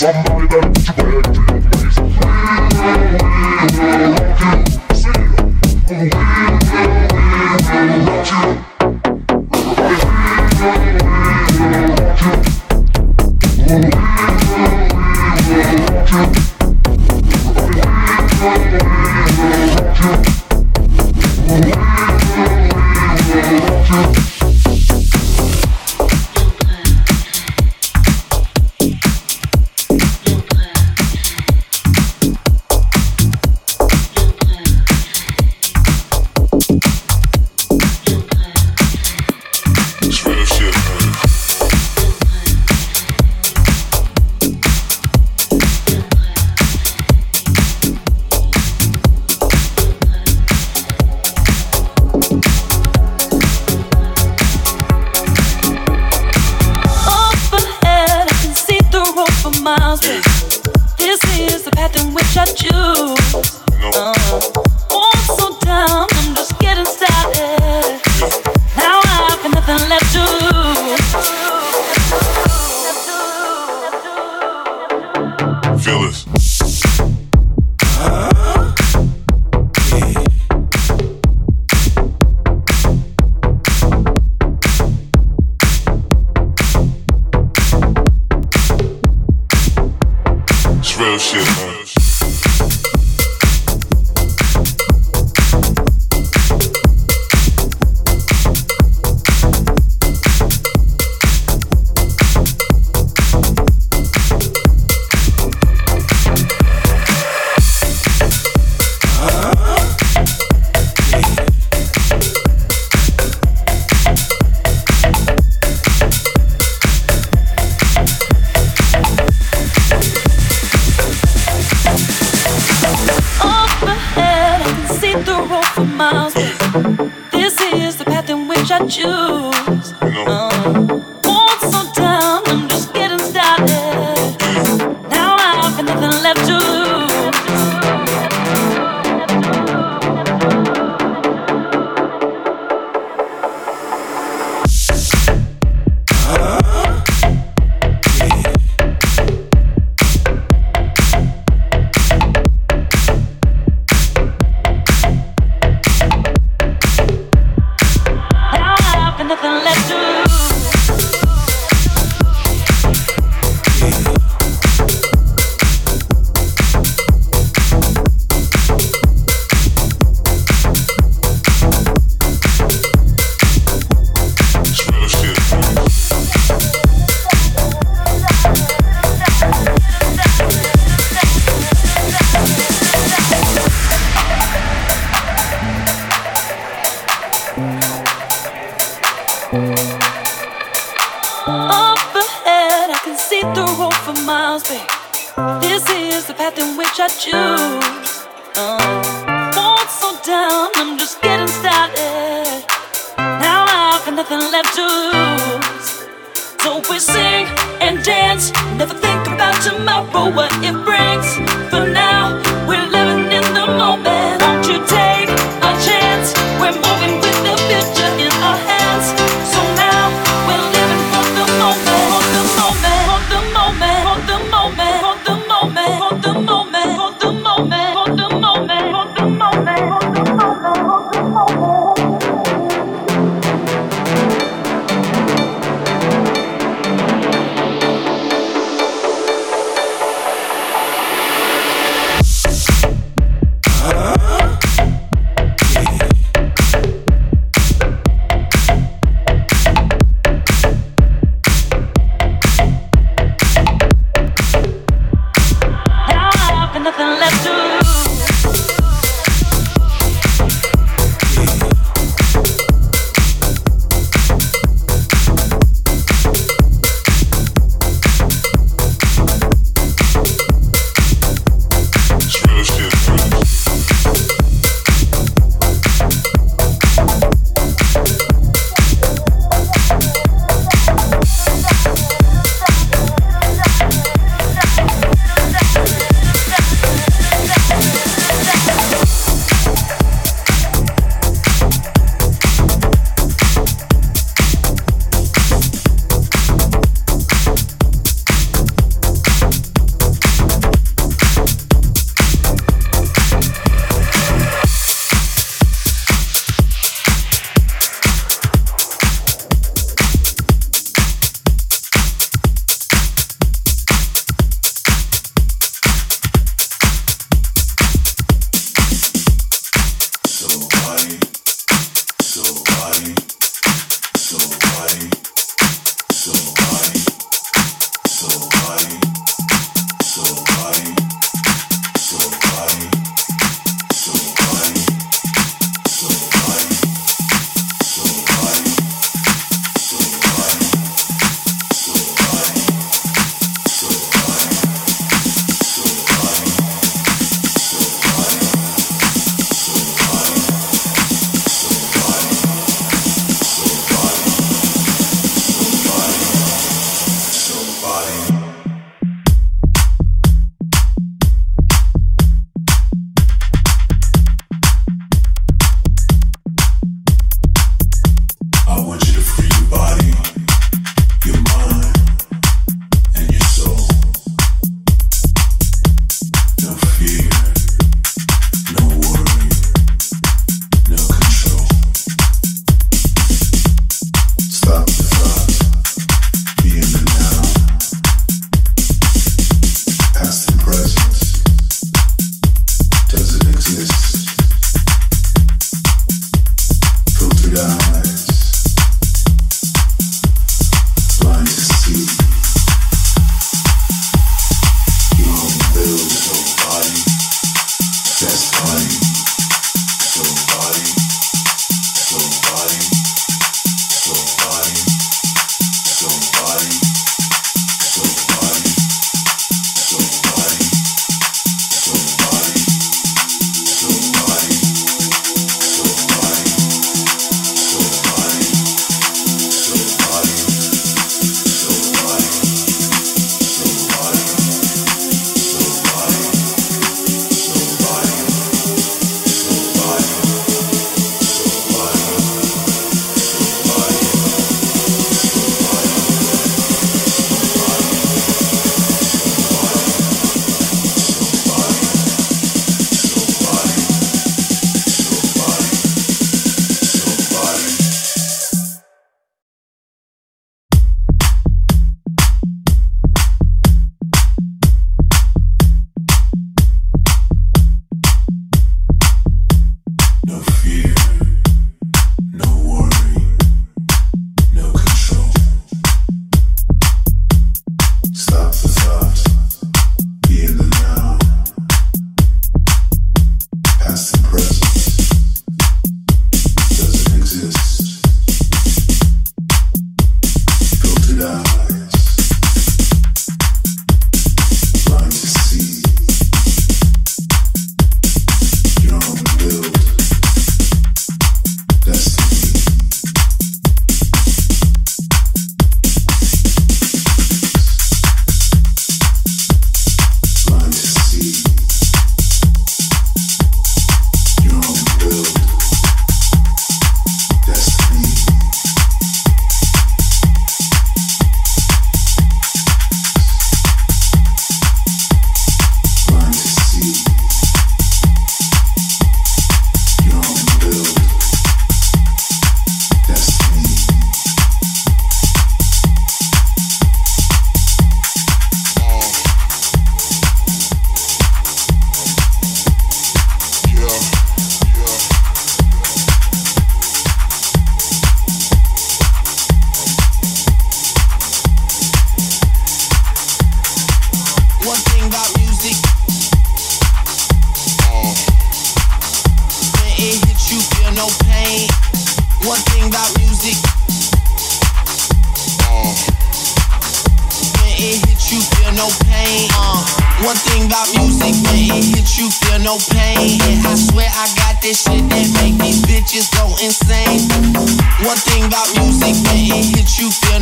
Somebody better you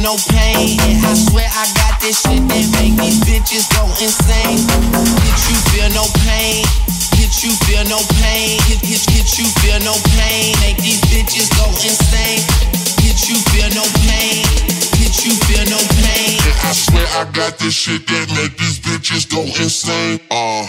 no pain. I swear I got this shit that make these bitches go insane. Hit you, feel no pain. Hit you, feel no pain. Hit, hit, hit you, feel no pain. Make these bitches go insane. Hit you, feel no pain. Hit you, feel no pain. And I swear I got this shit that make these bitches go insane. Uh.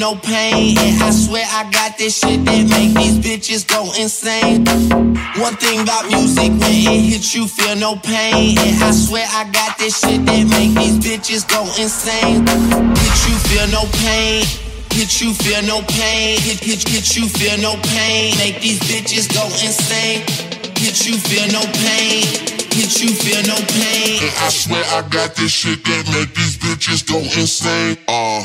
No pain. And I swear I got this shit that make these bitches go insane. One thing about music, when it hits you, feel no pain. And I swear I got this shit that make these bitches go insane. Hit you, feel no pain. Hit you, feel no pain. Hit, hit, hit you, feel no pain. Make these bitches go insane. Hit you, feel no pain. Hit you, feel no pain. And I swear I got this shit that make these bitches go insane. Uh.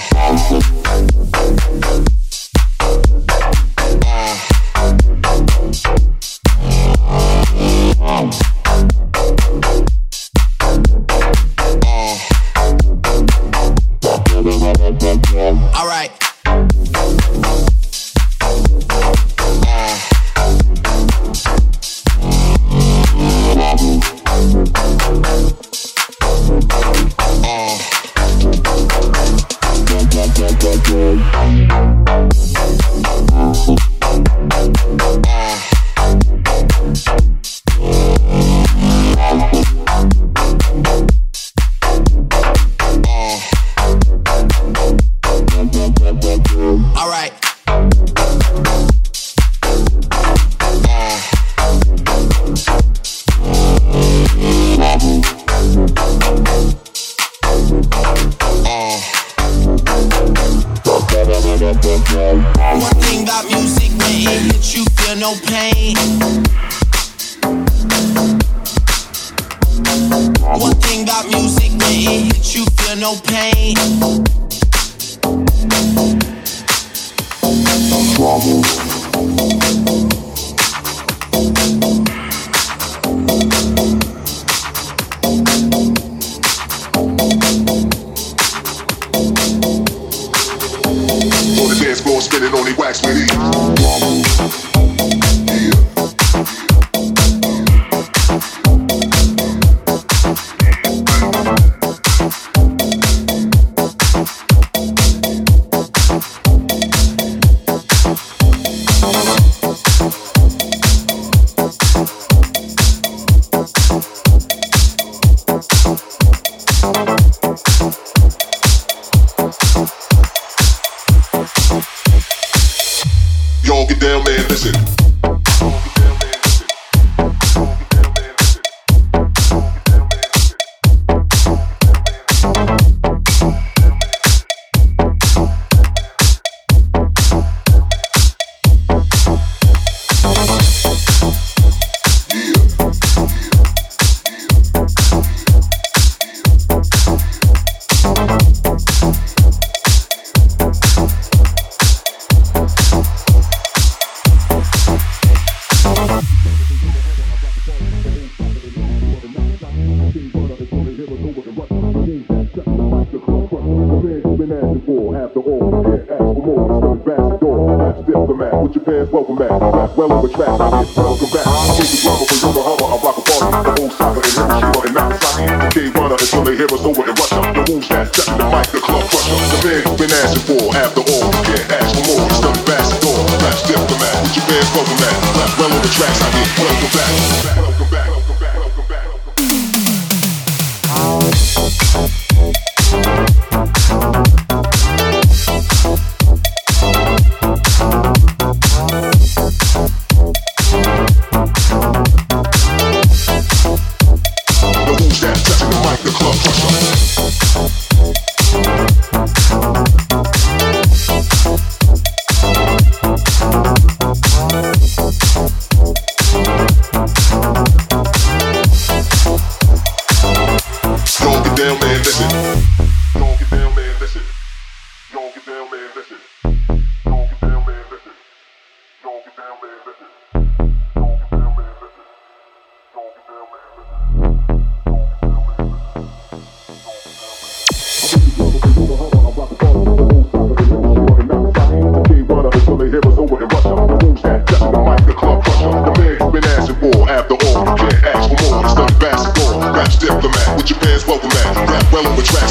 Y'all get down, man, listen.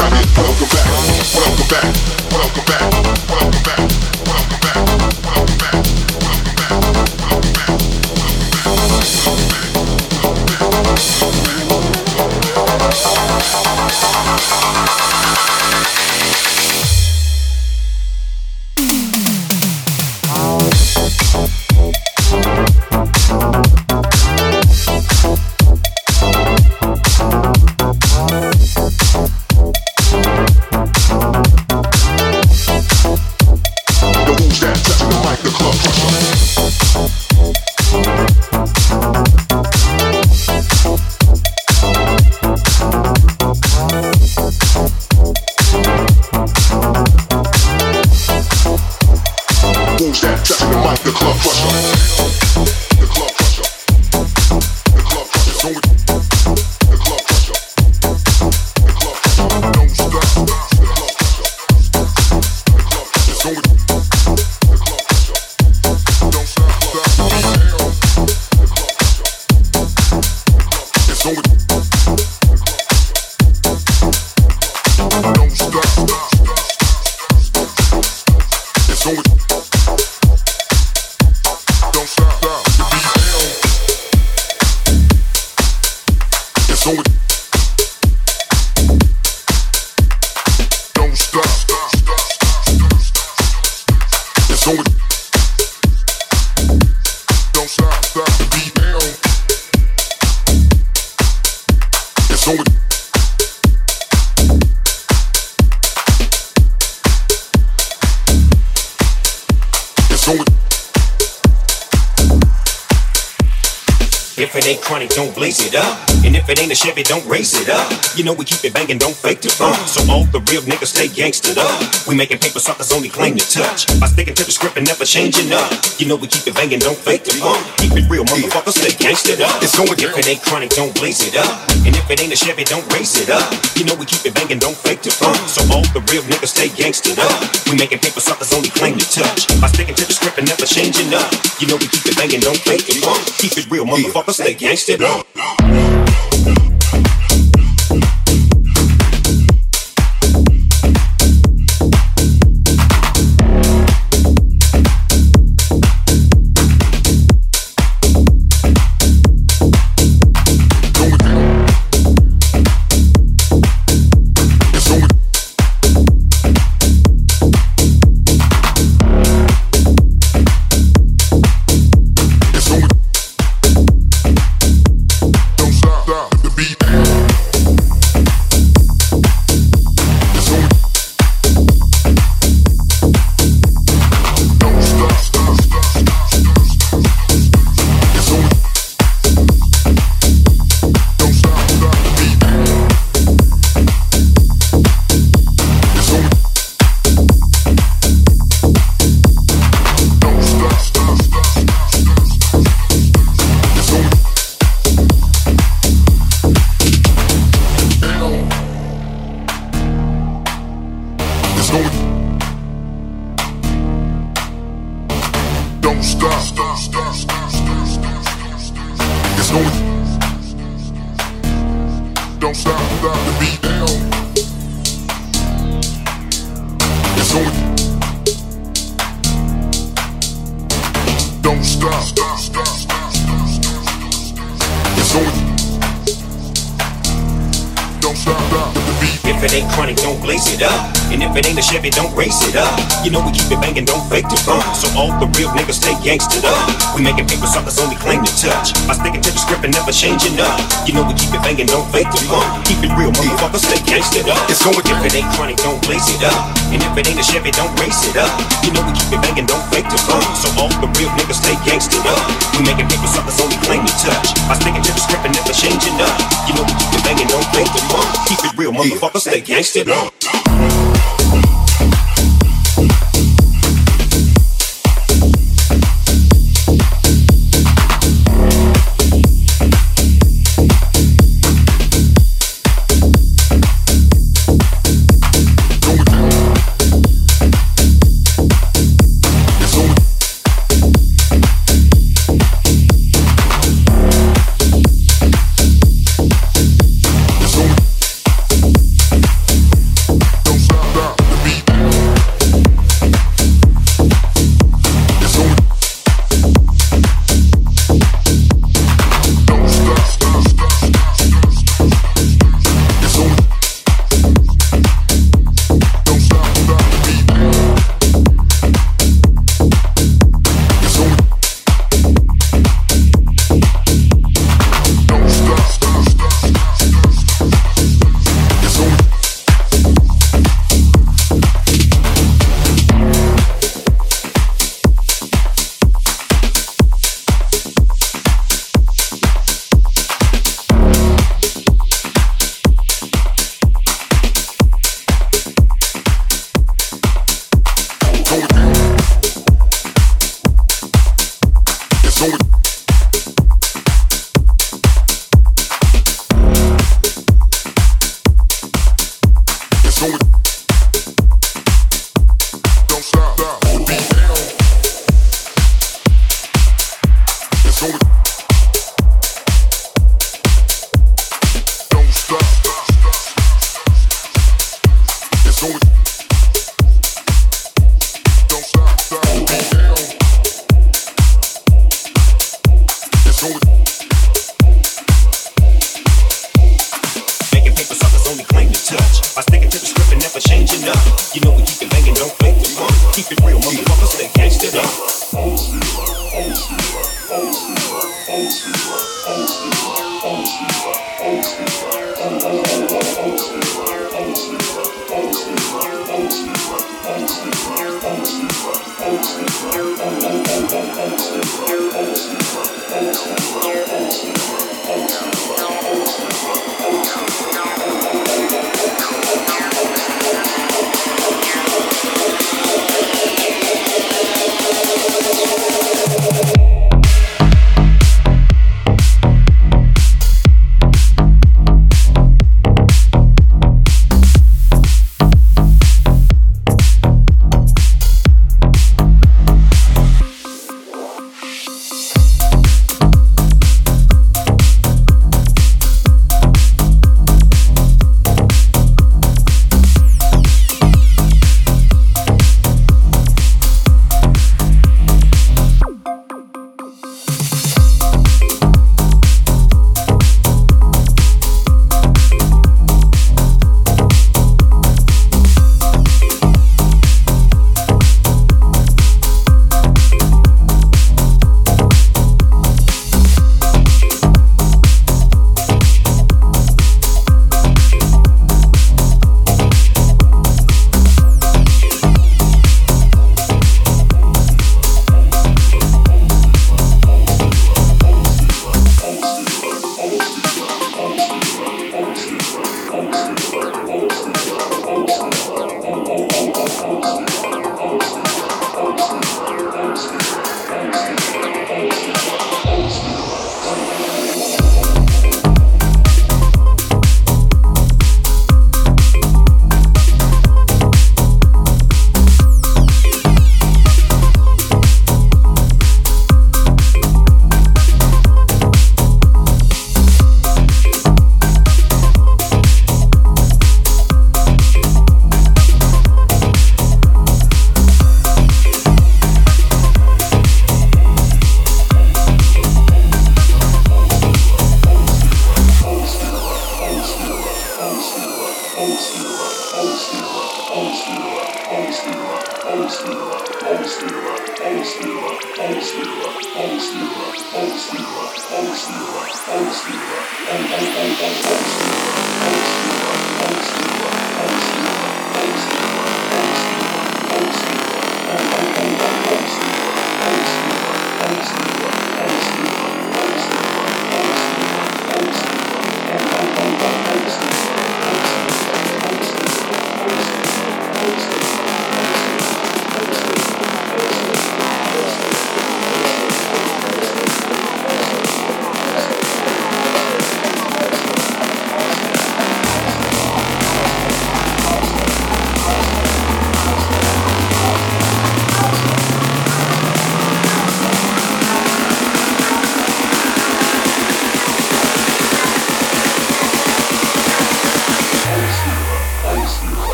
Welcome back. Welcome back. Blaze it up. And if it ain't a Chevy, don't race it up. You know we keep it banging, don't fake it up. So all the real niggas stay gangstered up. We making paper suckers only claim to touch. By sticking to the script and never changing up. You know we keep it banging, don't fake it up. Keep it real, motherfuckers stay gangstered up. It's going if it ain't chronic, don't blaze it up. And if it ain't a Chevy, don't race it up. You know we keep it banging, don't fake it up. So all the real niggas stay gangstered up. We making paper suckers only claim to touch. By sticking to the script and never changing up. You know we keep it banging, don't fake it up. Keep it real, motherfuckers stay gangstered up. Thank you. It ain't chronic, don't blaze it up. And if it ain't a Chevy, don't race it up. You know we keep it banging, don't fake the fun. So all the real niggas stay gangstered up. We making paper suckers only claim to touch. By sticking to the script and never changing up. You know we keep it banging, don't fake the fun. Keep it real, motherfuckers stay gangstered up. It's going If it ain't chronic, don't blaze it up. And if it ain't a Chevy, don't race it up. You know we keep it banging, don't fake the fun. So all the real niggas stay gangstered up. We making paper suckers only claim to touch. By sticking to the script and never changing up. You know we keep it banging, don't fake the fun. Keep it real, motherfuckers stay gangstered up.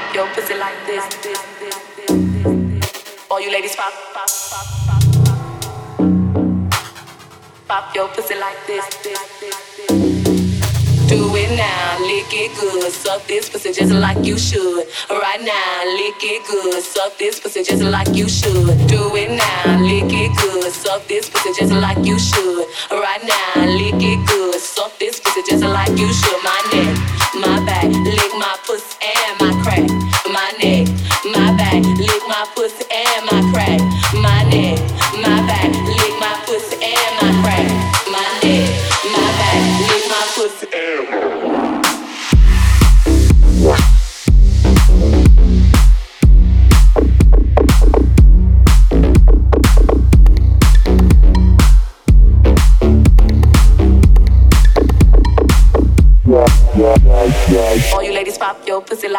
pop your pussy like this. All you ladies pop, pop, pop, pop, pop. Pop your pussy like this. Do it now, lick it good, suck this pussy just like you should. Right now, lick it good, suck this pussy just like you should. Do it now, lick it good, suck this pussy just like you should. Right now, lick it good, suck this pussy just like you should. My neck, my back, lick my pussy.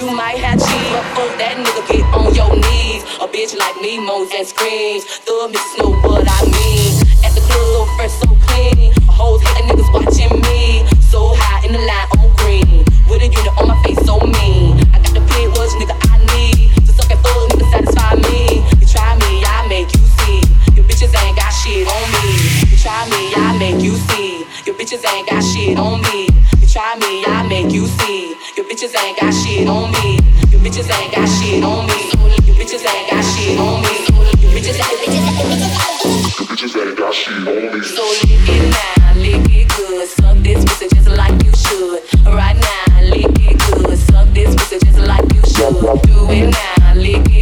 you might have cheese. But fuck that nigga, get on your knees. A bitch like me moans and screams. Thug bitches know what I mean. At the club, fresh so clean. Hoes hating niggas watching me. So high in the line on green. With a unit on my face so mean. I got the pin, what nigga I need. To suck at nigga, satisfy me. You try me, I make you see. Your bitches ain't got shit on me. You try me, I make you see. Your bitches ain't got shit on me. You try me, I make you see bitches ain't got shit on me. You bitches ain't got shit on me. You bitches ain't got shit on me. You bitches ain't got shit on me. So lick it now, lick it good. Suck this pussy just like you should. Right now, lick it good. Suck this pussy just like you should. Do it now, lick it.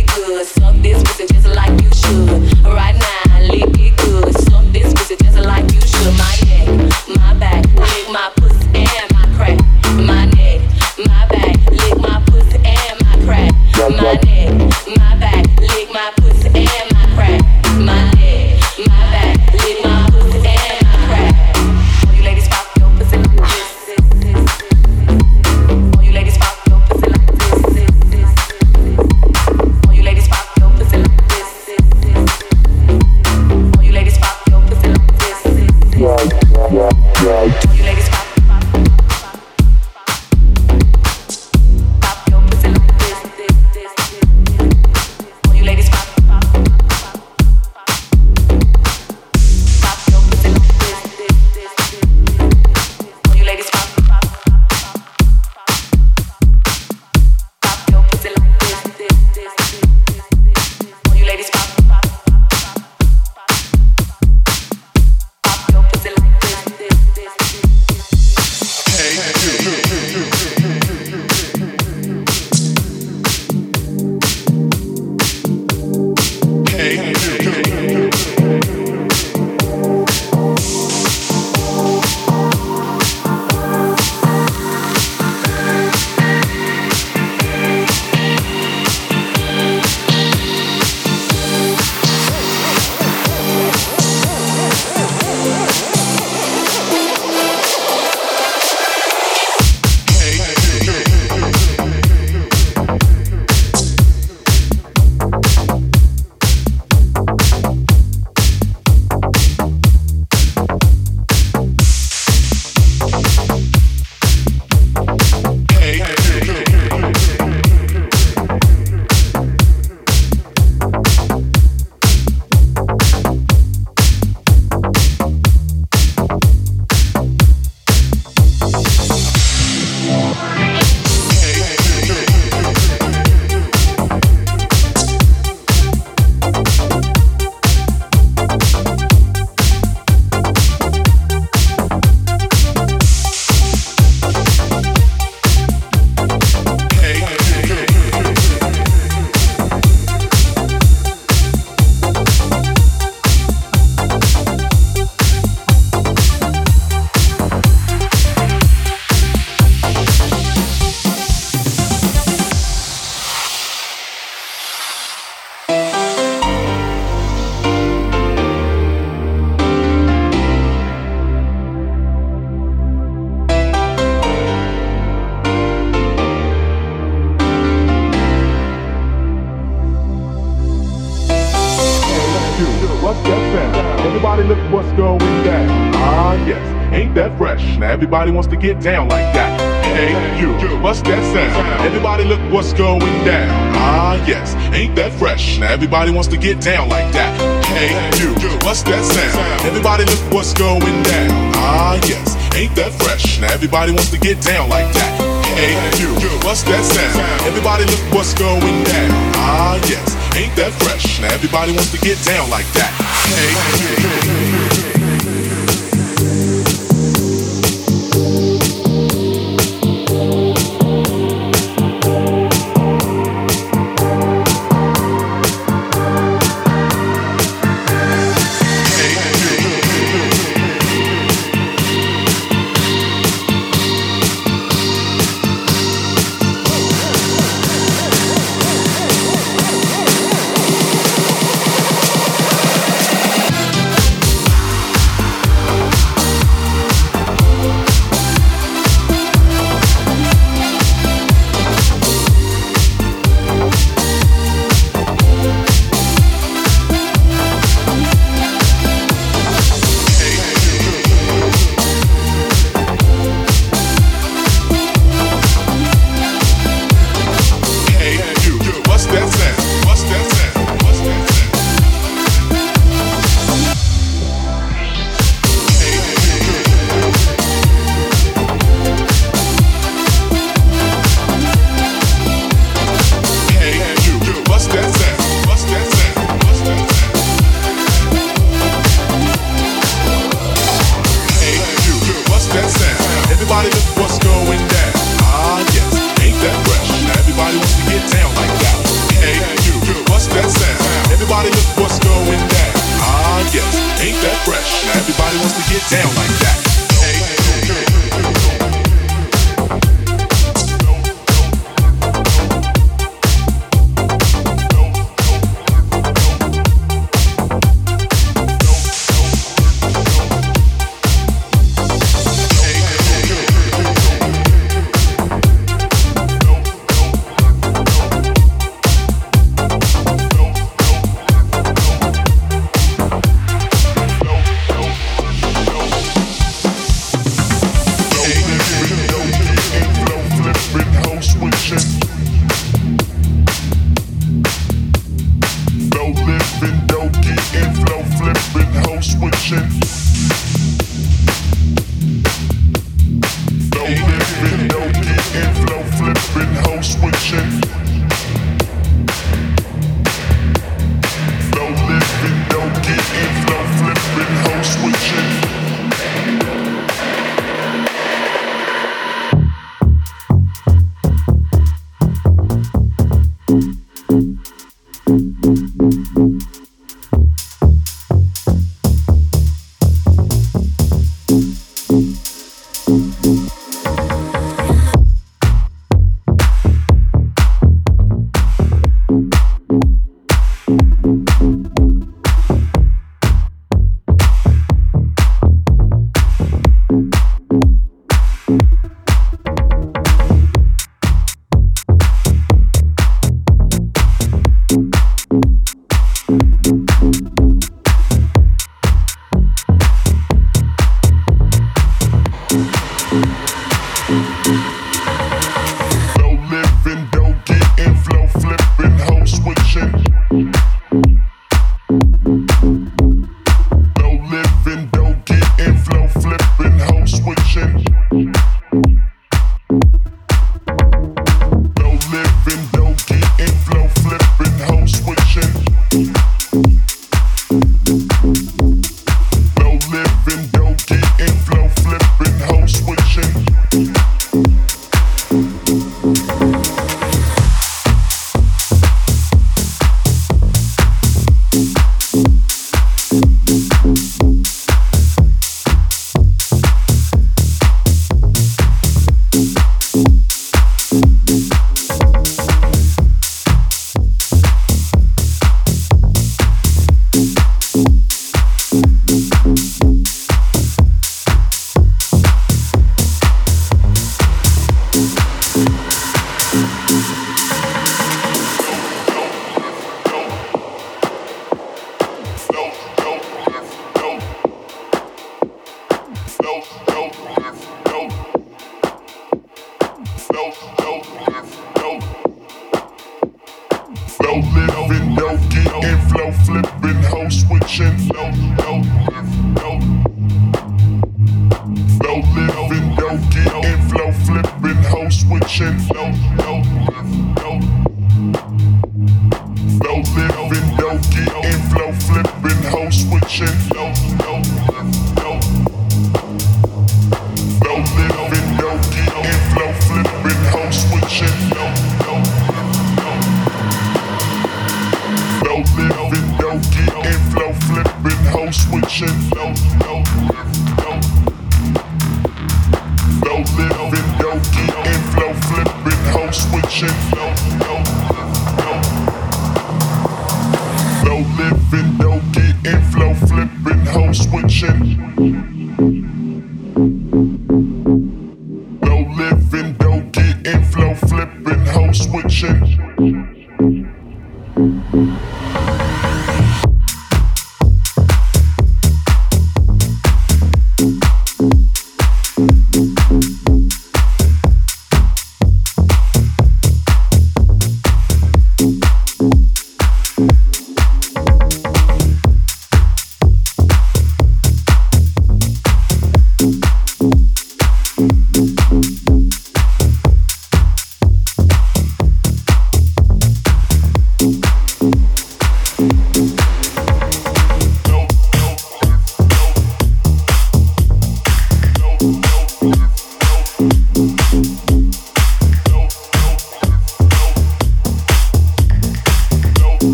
Everybody wants to get down like that. Hey, you, what's that sound? Everybody look what's going down. Ah, yes, ain't that fresh? Now everybody wants to get down like that. Hey, you, what's that sound? Everybody look what's going down. Ah, yes, ain't that fresh? Now everybody wants to get down like that. Hey, you, what's that sound? Everybody look what's going down. Ah, yes, ain't that fresh? Now everybody wants to get down like that. Hey,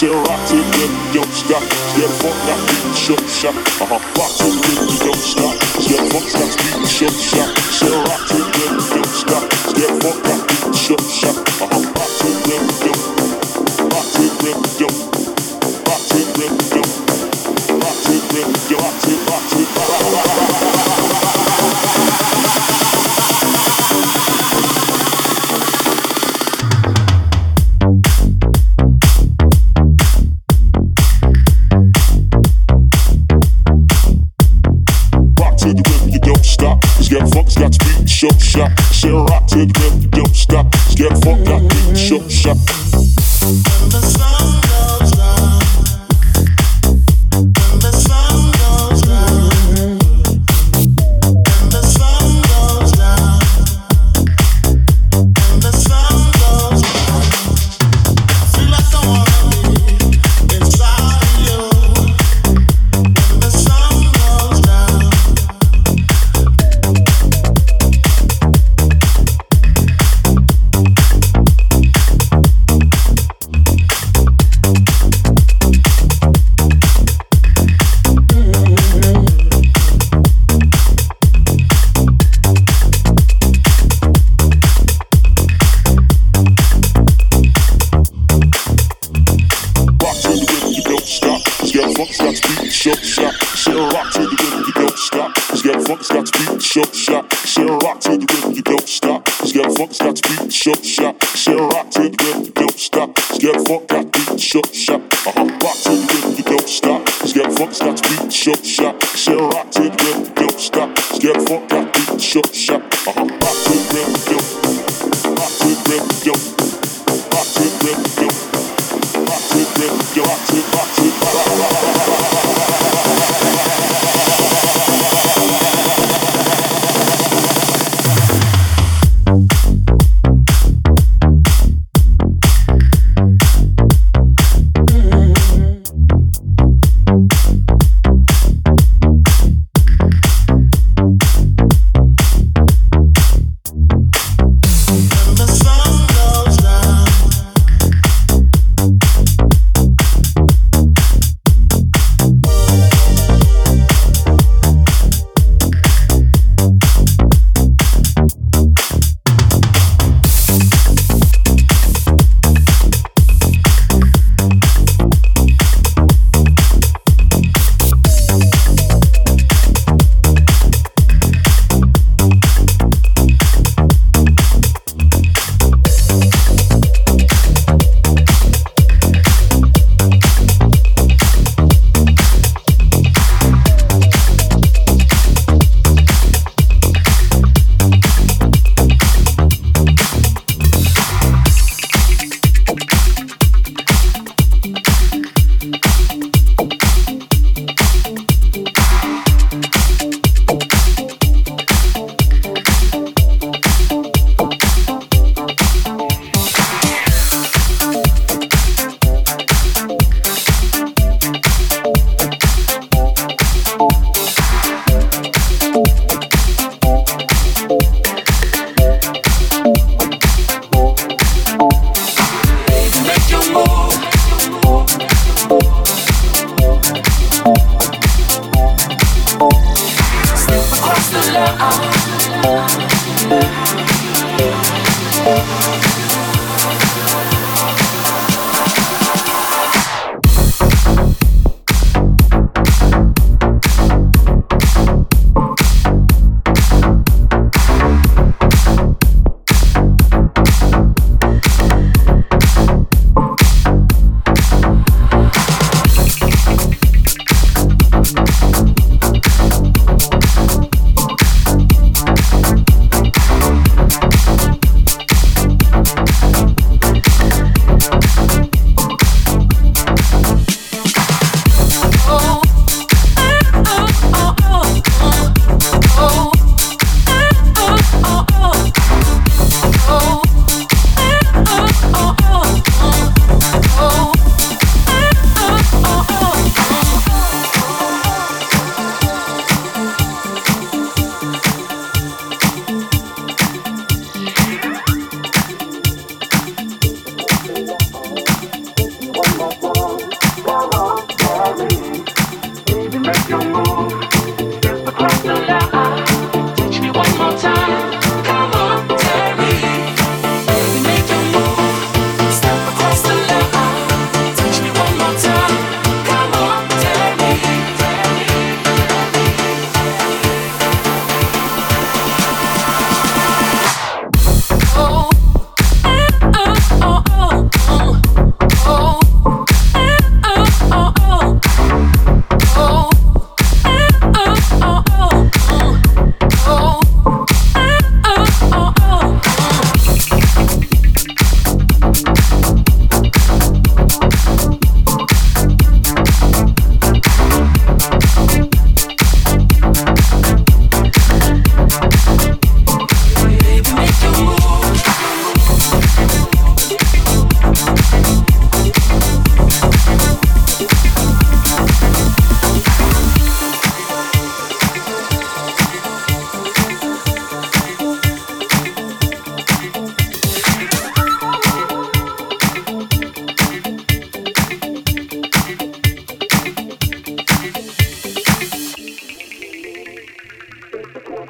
shit rocked it, get your shot, get fuck that shot, shot, uh-huh. good girl, don't stop. Get fucked up, show, shop.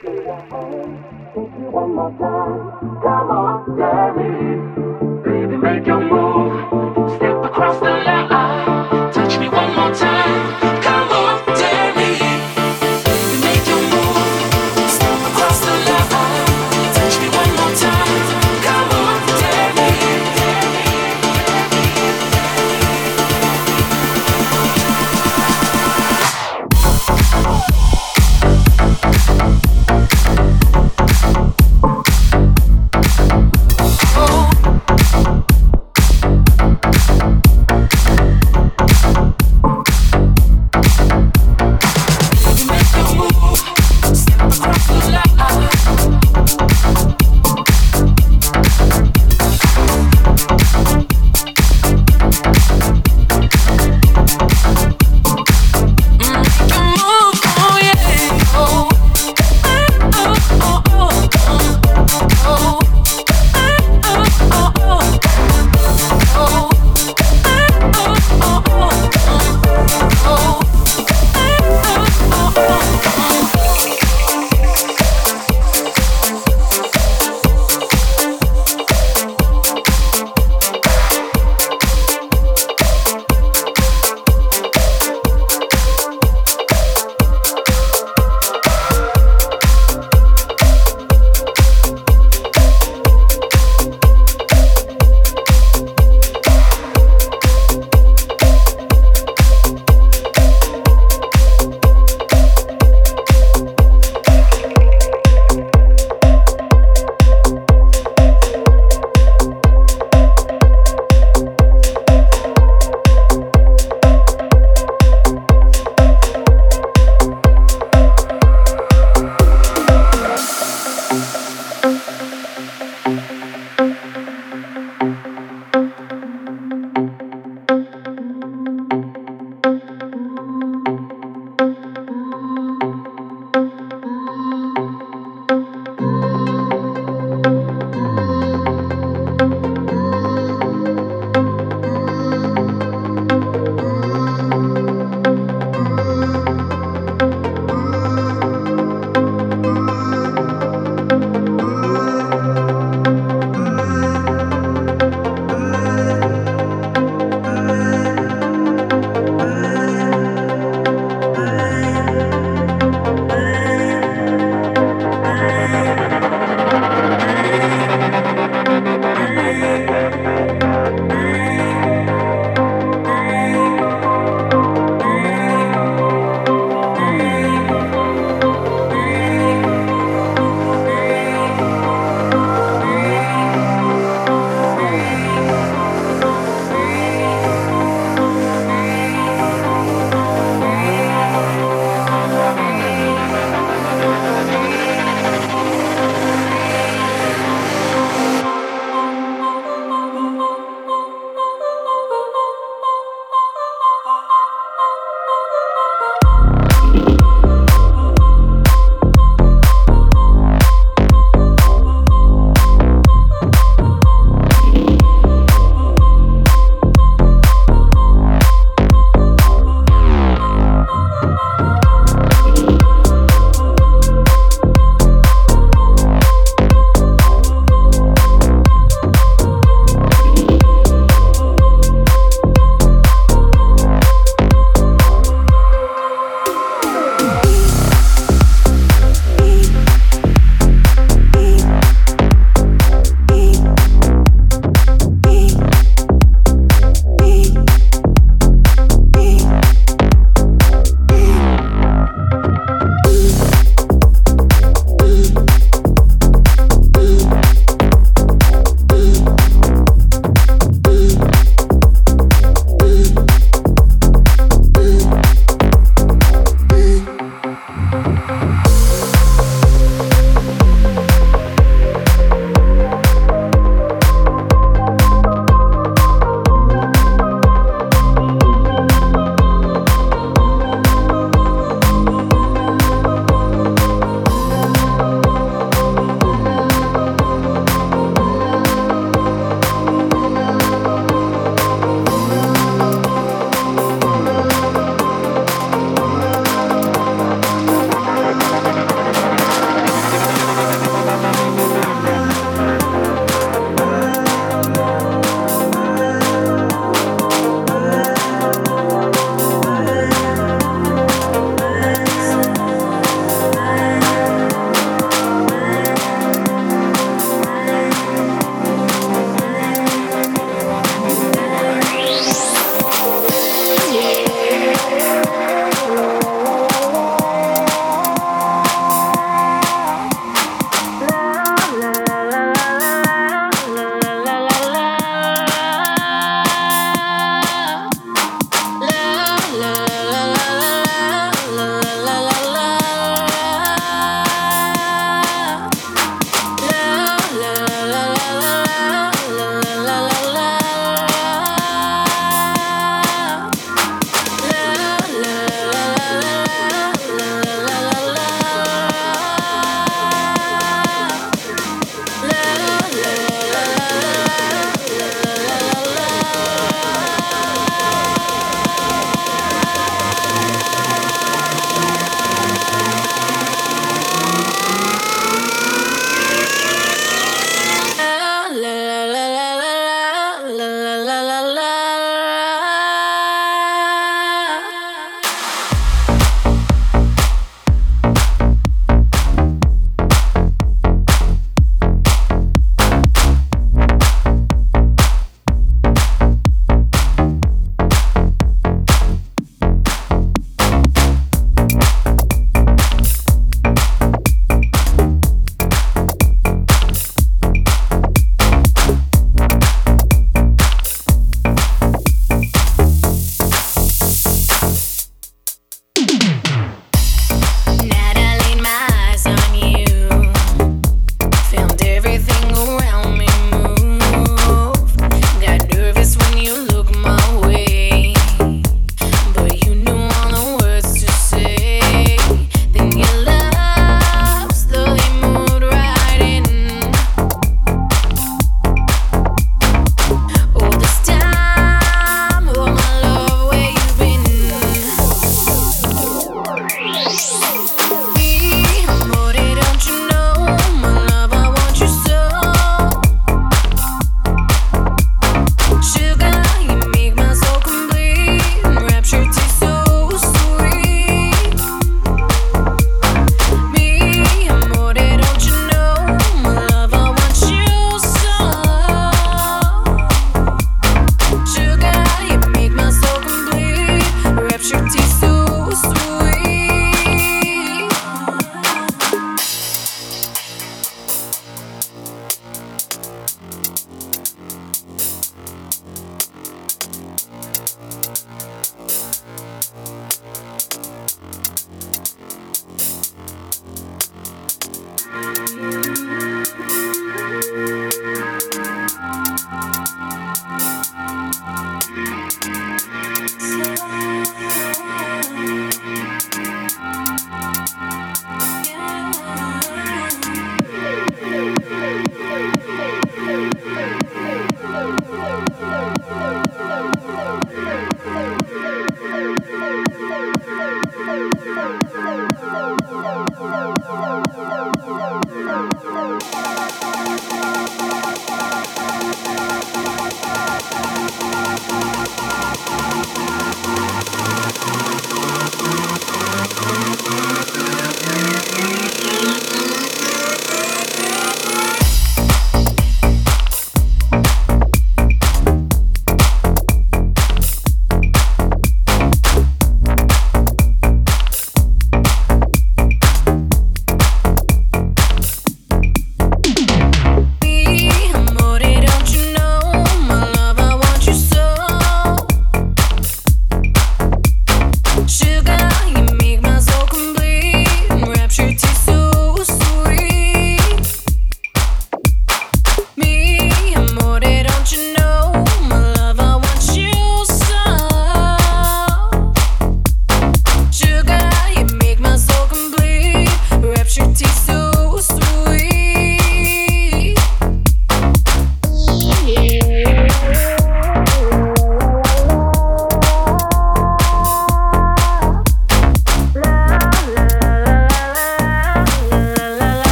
One more time, come on, Jerry. Baby, make your move.